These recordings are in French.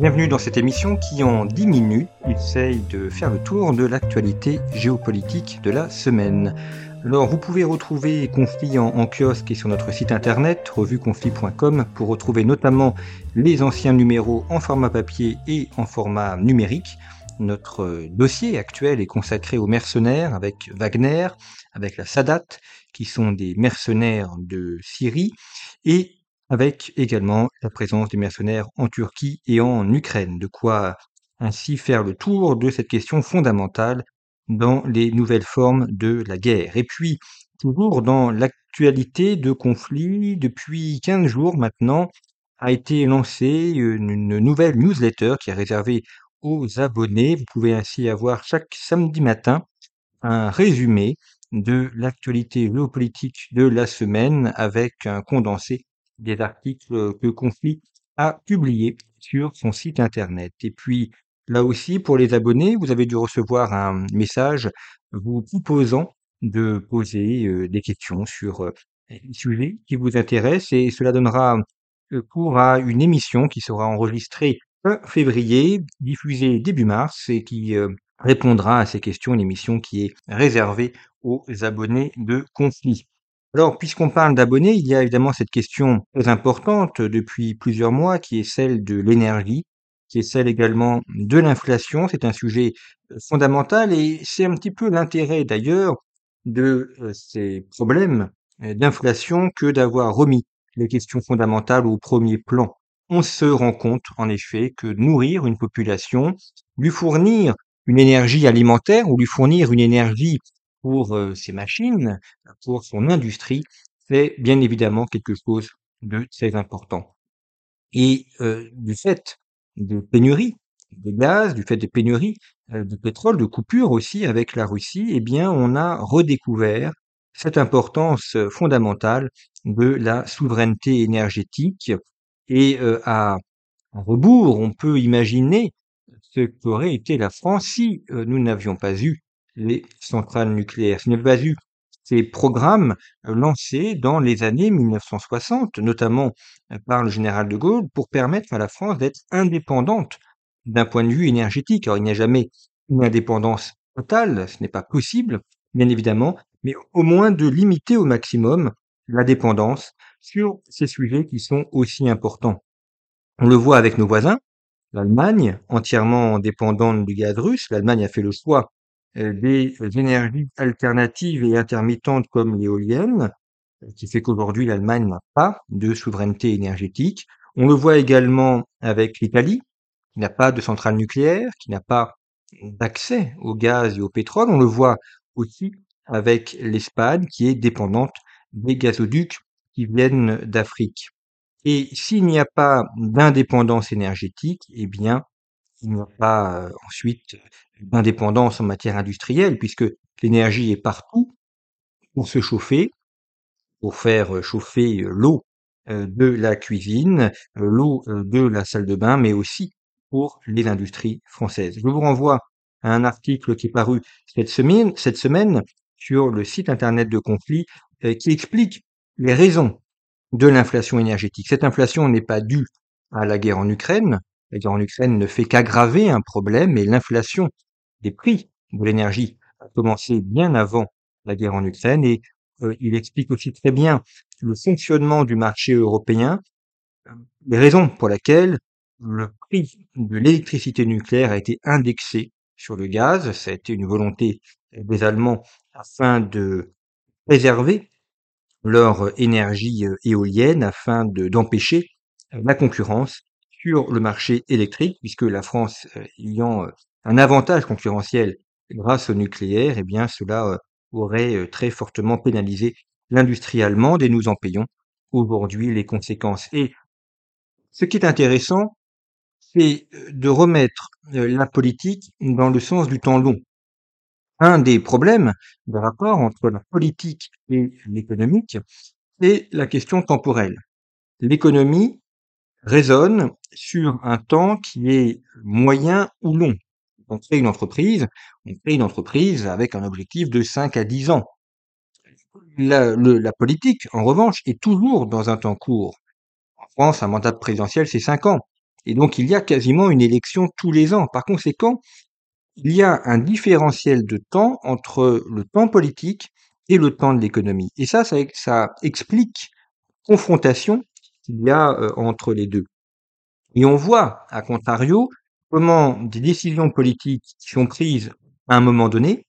Bienvenue dans cette émission qui, en 10 minutes, essaye de faire le tour de l'actualité géopolitique de la semaine. Alors, vous pouvez retrouver Conflit en, en kiosque et sur notre site internet, revueconflit.com, pour retrouver notamment les anciens numéros en format papier et en format numérique. Notre dossier actuel est consacré aux mercenaires avec Wagner, avec la Sadat, qui sont des mercenaires de Syrie, et avec également la présence des mercenaires en Turquie et en Ukraine. De quoi ainsi faire le tour de cette question fondamentale dans les nouvelles formes de la guerre. Et puis, toujours dans l'actualité de conflit, depuis 15 jours maintenant, a été lancée une nouvelle newsletter qui est réservée aux abonnés. Vous pouvez ainsi avoir chaque samedi matin un résumé de l'actualité géopolitique de la semaine avec un condensé des articles que Conflit a publiés sur son site internet. Et puis, là aussi, pour les abonnés, vous avez dû recevoir un message vous proposant de poser euh, des questions sur euh, les sujets qui vous intéressent et cela donnera euh, cours à une émission qui sera enregistrée fin février, diffusée début mars et qui répondra à ces questions, une émission qui est réservée aux abonnés de Conflit. Alors, puisqu'on parle d'abonnés, il y a évidemment cette question très importante depuis plusieurs mois qui est celle de l'énergie, qui est celle également de l'inflation. C'est un sujet fondamental et c'est un petit peu l'intérêt d'ailleurs de ces problèmes d'inflation que d'avoir remis les questions fondamentales au premier plan. On se rend compte en effet que nourrir une population, lui fournir une énergie alimentaire ou lui fournir une énergie pour ses machines, pour son industrie, c'est bien évidemment quelque chose de très important. Et du fait de pénuries de gaz, du fait des pénuries de pétrole, de coupures aussi avec la Russie, eh bien, on a redécouvert cette importance fondamentale de la souveraineté énergétique. Et à rebours, on peut imaginer ce qu'aurait été la France si nous n'avions pas eu les centrales nucléaires. Ce n'est pas eu ces programmes euh, lancés dans les années 1960, notamment euh, par le général de Gaulle, pour permettre à la France d'être indépendante d'un point de vue énergétique. Alors il n'y a jamais une indépendance totale, ce n'est pas possible, bien évidemment, mais au moins de limiter au maximum la dépendance sur ces sujets qui sont aussi importants. On le voit avec nos voisins, l'Allemagne, entièrement dépendante du gaz russe, l'Allemagne a fait le choix des énergies alternatives et intermittentes comme l'éolienne, qui fait qu'aujourd'hui l'Allemagne n'a pas de souveraineté énergétique. On le voit également avec l'Italie, qui n'a pas de centrale nucléaire, qui n'a pas d'accès au gaz et au pétrole. On le voit aussi avec l'Espagne, qui est dépendante des gazoducs qui viennent d'Afrique. Et s'il n'y a pas d'indépendance énergétique, eh bien, il n'y a pas euh, ensuite d'indépendance en matière industrielle, puisque l'énergie est partout pour se chauffer, pour faire euh, chauffer euh, l'eau de la cuisine, l'eau de la salle de bain, mais aussi pour les industries françaises. Je vous renvoie à un article qui est paru cette semaine, cette semaine sur le site internet de Conflit qui explique les raisons de l'inflation énergétique. Cette inflation n'est pas due à la guerre en Ukraine, la guerre en Ukraine ne fait qu'aggraver un problème et l'inflation des prix de l'énergie a commencé bien avant la guerre en Ukraine et euh, il explique aussi très bien le fonctionnement du marché européen, euh, les raisons pour lesquelles le prix de l'électricité nucléaire a été indexé sur le gaz. Ça a été une volonté des Allemands afin de préserver leur énergie euh, éolienne, afin d'empêcher la concurrence sur le marché électrique, puisque la France ayant un avantage concurrentiel grâce au nucléaire, eh bien cela euh, aurait très fortement pénalisé l'industrie allemande et nous en payons aujourd'hui les conséquences. Et Ce qui est intéressant, c'est de remettre la politique dans le sens du temps long. Un des problèmes de rapport entre la politique et l'économique, c'est la question temporelle. L'économie raisonne sur un temps qui est moyen ou long. On crée une entreprise, on crée une entreprise avec un objectif de 5 à 10 ans. La, la politique, en revanche, est toujours dans un temps court. En France, un mandat présidentiel, c'est 5 ans. Et donc, il y a quasiment une élection tous les ans. Par conséquent, il y a un différentiel de temps entre le temps politique et le temps de l'économie. Et ça, ça, explique confrontation qu'il y a euh, entre les deux. Et on voit, à contrario, comment des décisions politiques qui sont prises à un moment donné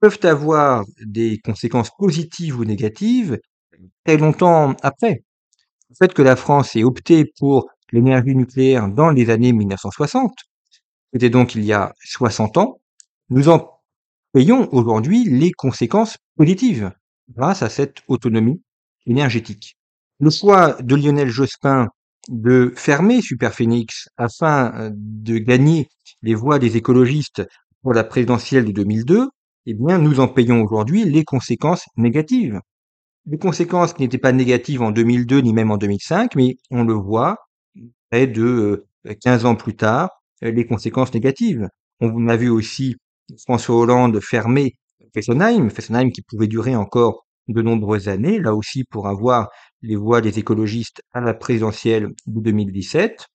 peuvent avoir des conséquences positives ou négatives très longtemps après. Le fait que la France ait opté pour l'énergie nucléaire dans les années 1960, c'était donc il y a 60 ans, nous en payons aujourd'hui les conséquences positives grâce à cette autonomie énergétique. Le choix de Lionel Jospin de fermer Superphénix afin euh, de gagner les voix des écologistes pour la présidentielle de 2002, eh bien, nous en payons aujourd'hui les conséquences négatives. Les conséquences qui n'étaient pas négatives en 2002 ni même en 2005, mais on le voit près de 15 euh, ans plus tard, euh, les conséquences négatives. On a vu aussi François Hollande fermer Fessenheim, Fessenheim qui pouvait durer encore de nombreuses années, là aussi pour avoir les voix des écologistes à la présidentielle de 2017.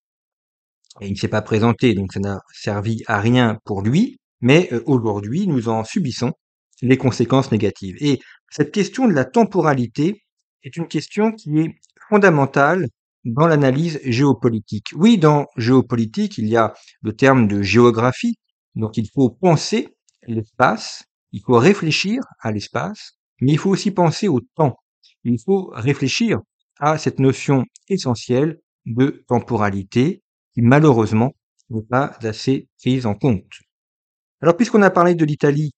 Et il ne s'est pas présenté, donc ça n'a servi à rien pour lui, mais euh, aujourd'hui, nous en subissons les conséquences négatives. Et cette question de la temporalité est une question qui est fondamentale dans l'analyse géopolitique. Oui, dans géopolitique, il y a le terme de géographie, donc il faut penser l'espace, il faut réfléchir à l'espace, mais il faut aussi penser au temps. Il faut réfléchir à cette notion essentielle de temporalité qui malheureusement n'est pas assez prise en compte. Alors puisqu'on a parlé de l'Italie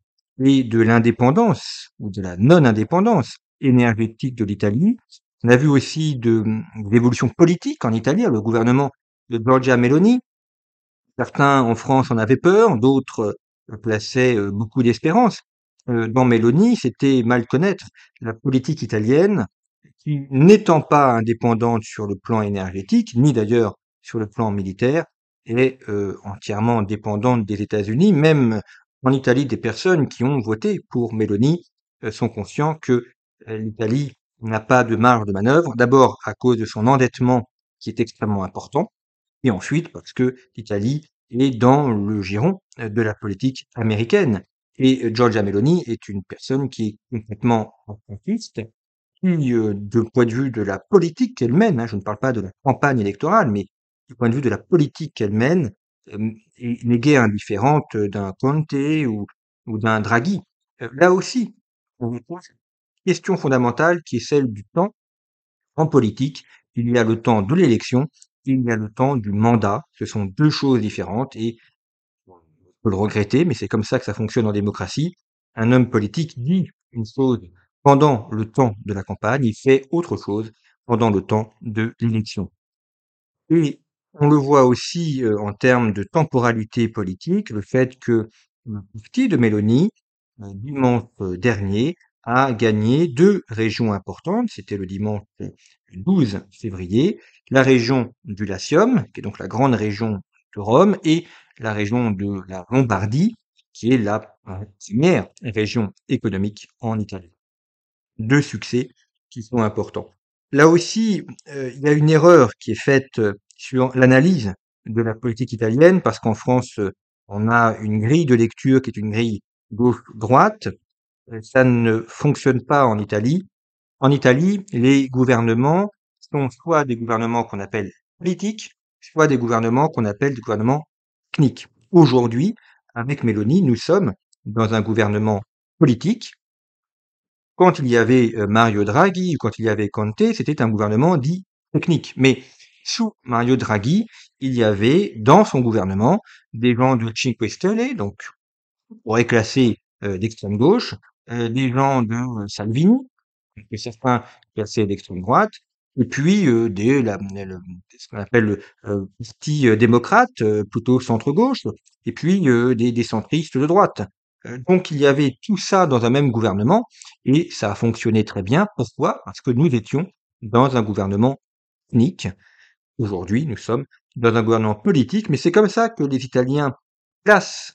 et de l'indépendance ou de la non-indépendance énergétique de l'Italie, on a vu aussi de, l'évolution politique en Italie, le gouvernement de Giorgia Meloni. Certains en France en avaient peur, d'autres plaçaient euh, beaucoup d'espérance euh, dans Meloni, c'était mal connaître la politique italienne qui, n'étant pas indépendante sur le plan énergétique, ni d'ailleurs sur le plan militaire, est euh, entièrement dépendante des États-Unis. Même en Italie, des personnes qui ont voté pour Meloni sont conscients que l'Italie n'a pas de marge de manœuvre, d'abord à cause de son endettement qui est extrêmement important, et ensuite parce que l'Italie est dans le giron de la politique américaine. Et Giorgia Meloni est une personne qui est complètement enfantiste, qui, euh, du point de vue de la politique qu'elle mène, hein, je ne parle pas de la campagne électorale, mais du point de vue de la politique qu'elle mène, euh, n'est guère indifférente d'un Conte ou, d'un Draghi. Euh, là aussi, on retrouve question fondamentale qui est celle du temps. En politique, il y a le temps de l'élection, il y a le temps du mandat. Ce sont deux choses différentes et le regretter, mais c'est comme ça que ça fonctionne en démocratie. Un homme politique dit une chose pendant le temps de la campagne, il fait autre chose pendant le temps de l'élection. Et on le voit aussi euh, en termes de temporalité politique, le fait que le parti de Mélanie, euh, dimanche euh, dernier, a gagné deux régions importantes. C'était le dimanche 12 février. La région du Latium, qui est donc la grande région de Rome, et la région de la Lombardie, qui est la première région économique en Italie. Deux succès qui sont importants. Là aussi, euh, il y a une erreur qui est faite euh, sur l'analyse de la politique italienne, parce qu'en France, euh, on a une grille de lecture qui est une grille gauche-droite, ça ne fonctionne pas en Italie. En Italie, les gouvernements sont soit des gouvernements qu'on appelle politiques, soit des gouvernements qu'on appelle des gouvernements techniques. Aujourd'hui, avec Meloni, nous sommes dans un gouvernement politique. Quand il y avait euh, Mario Draghi ou quand il y avait Conte, c'était un gouvernement dit technique. Mais sous Mario Draghi, il y avait dans son gouvernement des gens du Cinque Stelle, donc on pourrait classer euh, d'extrême gauche, euh, des gens de Salvini, que certains classaient d'extrême droite, et puis euh, des, ce qu'on appelle le euh, parti démocrate, plutôt centre-gauche, et puis des, centristes de droite. donc il y avait tout ça dans un même gouvernement, et ça a fonctionné très bien. Pourquoi? Parce que nous étions dans un gouvernement unique. Aujourd'hui, nous sommes dans un gouvernement politique, mais c'est comme ça que les Italiens placent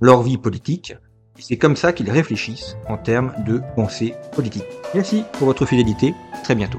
leur vie politique, c'est comme ça qu'ils réfléchissent en termes de pensée politique. Merci pour votre fidélité, très bientôt.